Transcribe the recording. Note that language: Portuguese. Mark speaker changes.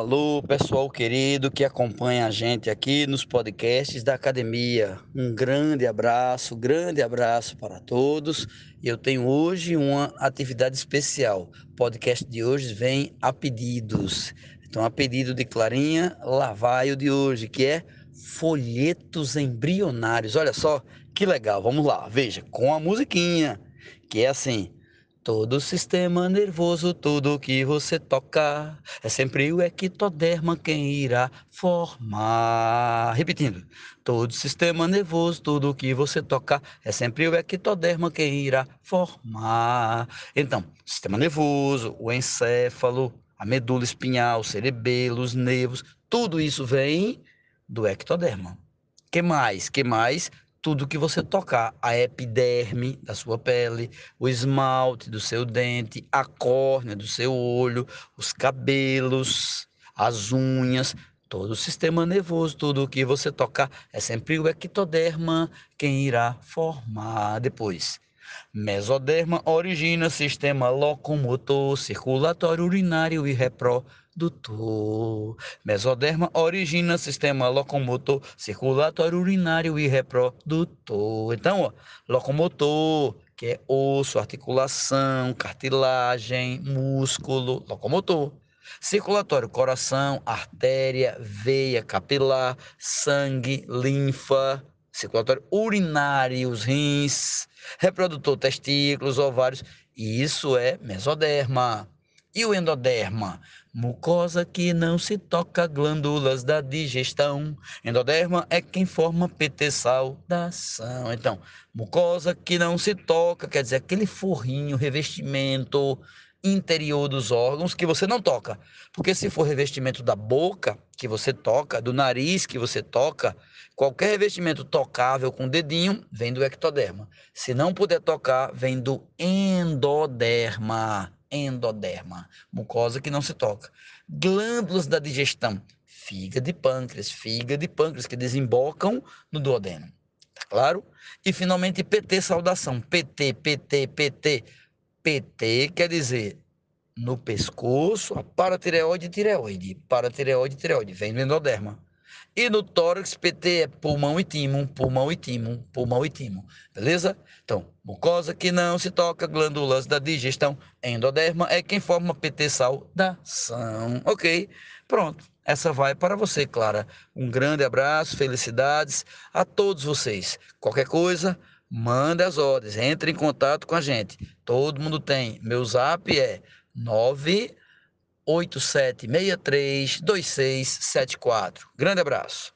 Speaker 1: alô, pessoal querido que acompanha a gente aqui nos podcasts da academia. Um grande abraço, grande abraço para todos. Eu tenho hoje uma atividade especial. O podcast de hoje vem a pedidos. Então, a pedido de Clarinha, lá vai o de hoje, que é folhetos embrionários. Olha só que legal. Vamos lá, veja, com a musiquinha, que é assim. Todo sistema nervoso, tudo que você toca, é sempre o ectoderma quem irá formar. Repetindo, todo sistema nervoso, tudo que você toca, é sempre o ectoderma quem irá formar. Então, sistema nervoso, o encéfalo, a medula espinhal, o cerebelo, os nervos, tudo isso vem do ectoderma. Que mais? Que mais? Tudo que você tocar, a epiderme da sua pele, o esmalte do seu dente, a córnea do seu olho, os cabelos, as unhas, todo o sistema nervoso, tudo que você tocar é sempre o ectoderma quem irá formar depois. Mesoderma origina sistema locomotor, circulatório, urinário e reprodutor. Mesoderma origina sistema locomotor, circulatório, urinário e reprodutor. Então, ó, locomotor, que é osso, articulação, cartilagem, músculo, locomotor. Circulatório, coração, artéria, veia, capilar, sangue, linfa, circulatório urinário, os rins, reprodutor, testículos, ovários. E isso é mesoderma. E o endoderma? Mucosa que não se toca, glândulas da digestão. Endoderma é quem forma PT saudação. Então, mucosa que não se toca, quer dizer, aquele forrinho, revestimento interior dos órgãos que você não toca. Porque se for revestimento da boca que você toca, do nariz que você toca, qualquer revestimento tocável com o dedinho vem do ectoderma. Se não puder tocar, vem do endoderma. Endoderma, mucosa que não se toca. Glândulas da digestão, fígado e pâncreas, fígado e pâncreas que desembocam no duodeno. Tá claro? E finalmente PT saudação, PT, PT, PT PT quer dizer no pescoço, a paratireoide e tireoide. Paratireoide e tireoide, vem do endoderma. E no tórax, PT é pulmão e timo, pulmão e timo, pulmão e timo. Beleza? Então, mucosa que não se toca, glândulas da digestão, endoderma é quem forma PT saudação. Ok? Pronto. Essa vai para você, Clara. Um grande abraço, felicidades a todos vocês. Qualquer coisa, manda as ordens, entre em contato com a gente. Todo mundo tem. Meu zap é 987632674. Grande abraço.